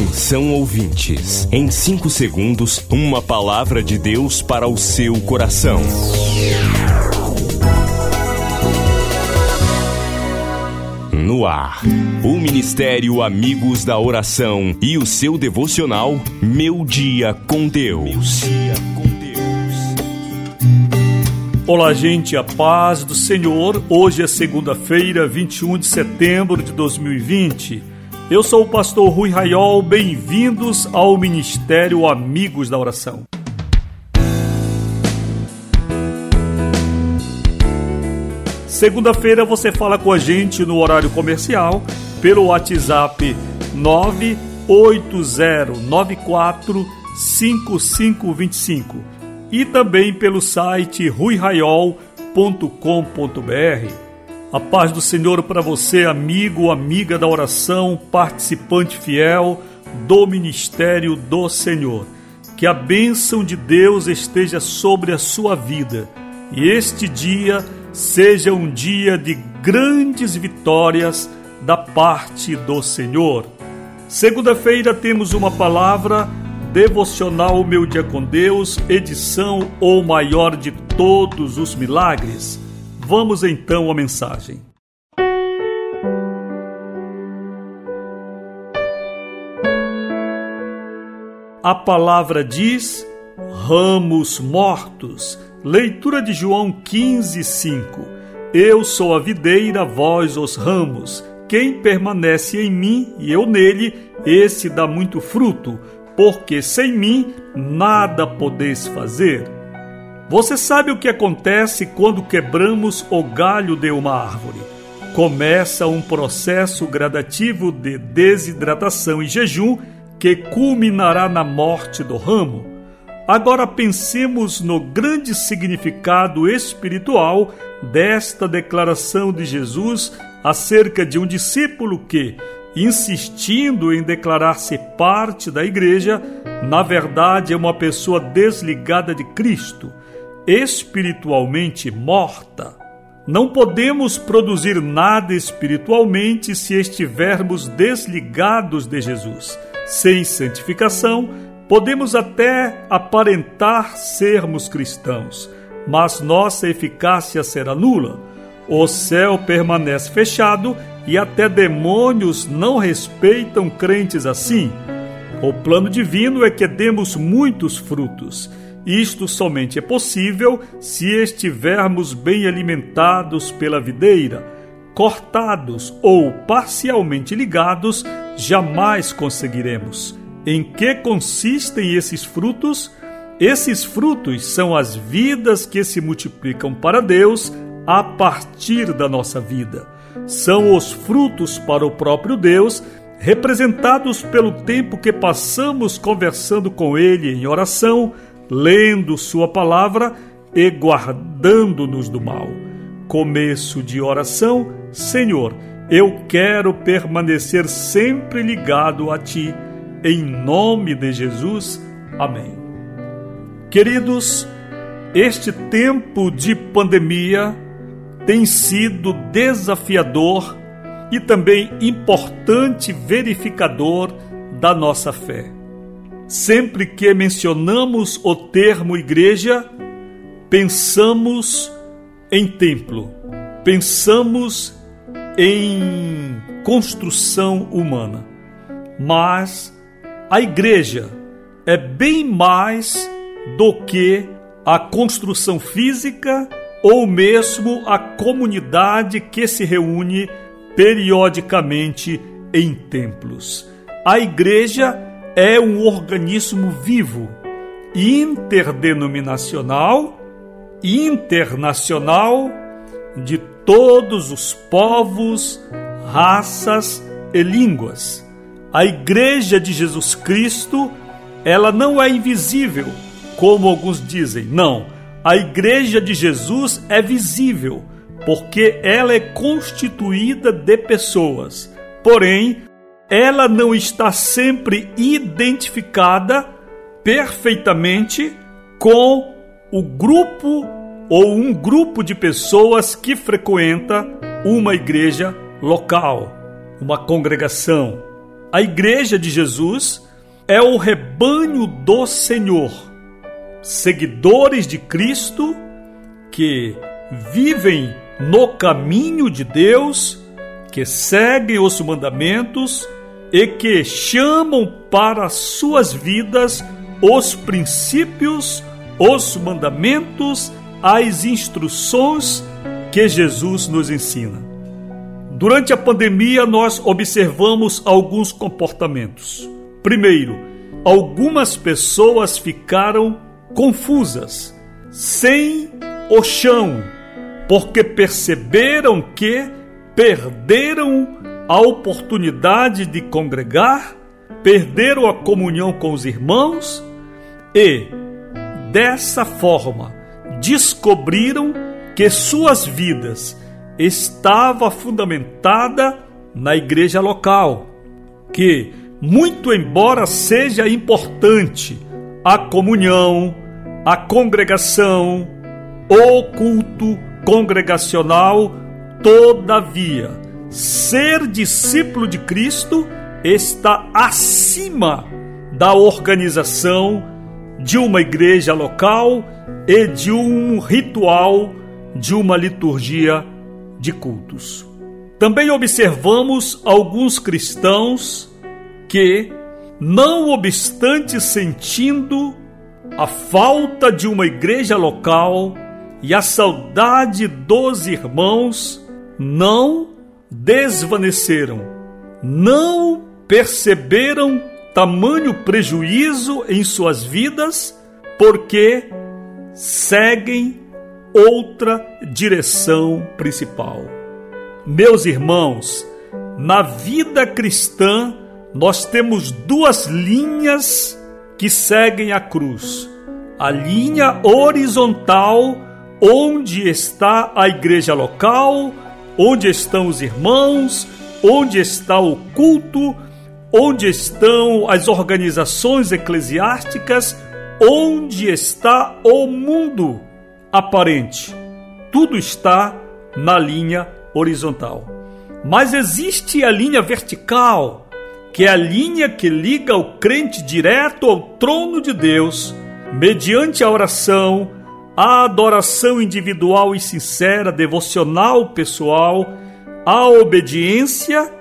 Atenção ouvintes, em 5 segundos, uma palavra de Deus para o seu coração. No ar, o Ministério Amigos da Oração e o seu devocional Meu Dia com Deus. Olá, gente, a paz do Senhor. Hoje é segunda-feira, 21 de setembro de 2020. Eu sou o pastor Rui Raiol, bem-vindos ao Ministério Amigos da Oração. Segunda-feira você fala com a gente no horário comercial pelo WhatsApp 980945525 e também pelo site ruiraiol.com.br. A paz do Senhor para você, amigo, amiga da oração, participante fiel do ministério do Senhor. Que a bênção de Deus esteja sobre a sua vida e este dia seja um dia de grandes vitórias da parte do Senhor. Segunda-feira temos uma palavra devocional Meu Dia com Deus, edição O Maior de Todos os Milagres. Vamos então à mensagem. A palavra diz: ramos mortos. Leitura de João 15, 5. Eu sou a videira, vós os ramos. Quem permanece em mim e eu nele, esse dá muito fruto, porque sem mim nada podeis fazer. Você sabe o que acontece quando quebramos o galho de uma árvore? Começa um processo gradativo de desidratação e jejum que culminará na morte do ramo. Agora pensemos no grande significado espiritual desta declaração de Jesus acerca de um discípulo que, insistindo em declarar-se parte da igreja, na verdade é uma pessoa desligada de Cristo espiritualmente morta. Não podemos produzir nada espiritualmente se estivermos desligados de Jesus. Sem santificação, podemos até aparentar sermos cristãos, mas nossa eficácia será nula. O céu permanece fechado e até demônios não respeitam crentes assim. O plano divino é que demos muitos frutos isto somente é possível se estivermos bem alimentados pela videira. Cortados ou parcialmente ligados, jamais conseguiremos. Em que consistem esses frutos? Esses frutos são as vidas que se multiplicam para Deus a partir da nossa vida. São os frutos para o próprio Deus, representados pelo tempo que passamos conversando com Ele em oração lendo Sua palavra e guardando-nos do mal. Começo de oração, Senhor, eu quero permanecer sempre ligado a Ti. Em nome de Jesus. Amém. Queridos, este tempo de pandemia tem sido desafiador e também importante verificador da nossa fé. Sempre que mencionamos o termo igreja, pensamos em templo, pensamos em construção humana. Mas a igreja é bem mais do que a construção física ou mesmo a comunidade que se reúne periodicamente em templos. A igreja é um organismo vivo, interdenominacional, internacional, de todos os povos, raças e línguas. A Igreja de Jesus Cristo, ela não é invisível, como alguns dizem. Não, a Igreja de Jesus é visível, porque ela é constituída de pessoas. Porém, ela não está sempre identificada perfeitamente com o grupo ou um grupo de pessoas que frequenta uma igreja local, uma congregação. A igreja de Jesus é o rebanho do Senhor, seguidores de Cristo que vivem no caminho de Deus, que seguem os mandamentos e que chamam para suas vidas os princípios, os mandamentos, as instruções que Jesus nos ensina. Durante a pandemia, nós observamos alguns comportamentos. Primeiro, algumas pessoas ficaram confusas, sem o chão, porque perceberam que perderam a oportunidade de congregar, perderam a comunhão com os irmãos e, dessa forma, descobriram que suas vidas estava fundamentada na igreja local, que muito embora seja importante a comunhão, a congregação, o culto congregacional, todavia, ser discípulo de Cristo está acima da organização de uma igreja local e de um ritual, de uma liturgia de cultos. Também observamos alguns cristãos que, não obstante sentindo a falta de uma igreja local e a saudade dos irmãos, não desvaneceram, não perceberam tamanho prejuízo em suas vidas, porque seguem outra direção principal. Meus irmãos, na vida cristã, nós temos duas linhas que seguem a cruz. A linha horizontal, onde está a igreja local, onde estão os irmãos, onde está o culto, onde estão as organizações eclesiásticas, onde está o mundo aparente. Tudo está na linha horizontal. Mas existe a linha vertical, que é a linha que liga o crente direto ao trono de Deus, mediante a oração, a adoração individual e sincera, devocional pessoal, a obediência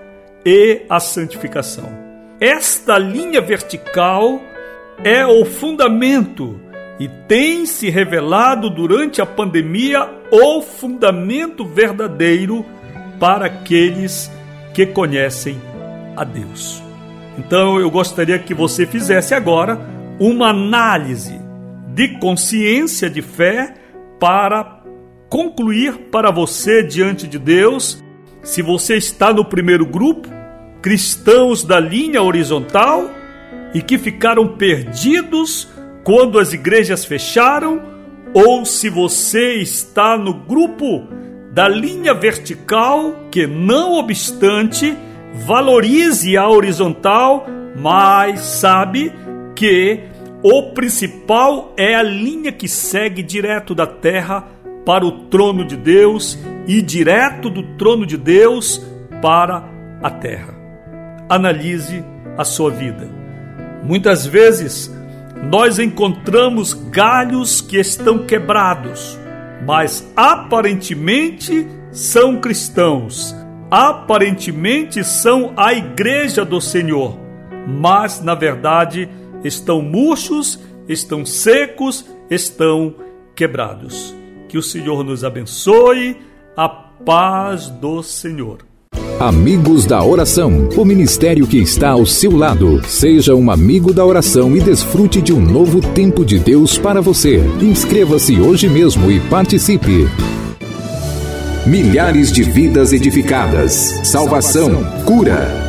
e a santificação. Esta linha vertical é o fundamento e tem se revelado durante a pandemia o fundamento verdadeiro para aqueles que conhecem a Deus. Então eu gostaria que você fizesse agora uma análise de consciência de fé para concluir para você diante de Deus se você está no primeiro grupo, cristãos da linha horizontal e que ficaram perdidos quando as igrejas fecharam, ou se você está no grupo da linha vertical, que não obstante valorize a horizontal, mas sabe que o principal é a linha que segue direto da terra para o trono de Deus e direto do trono de Deus para a terra. Analise a sua vida. Muitas vezes nós encontramos galhos que estão quebrados, mas aparentemente são cristãos, aparentemente são a igreja do Senhor, mas na verdade estão murchos, estão secos, estão quebrados. Que o Senhor nos abençoe, a paz do Senhor. Amigos da Oração, o ministério que está ao seu lado. Seja um amigo da oração e desfrute de um novo tempo de Deus para você. Inscreva-se hoje mesmo e participe. Milhares de vidas edificadas, salvação, cura.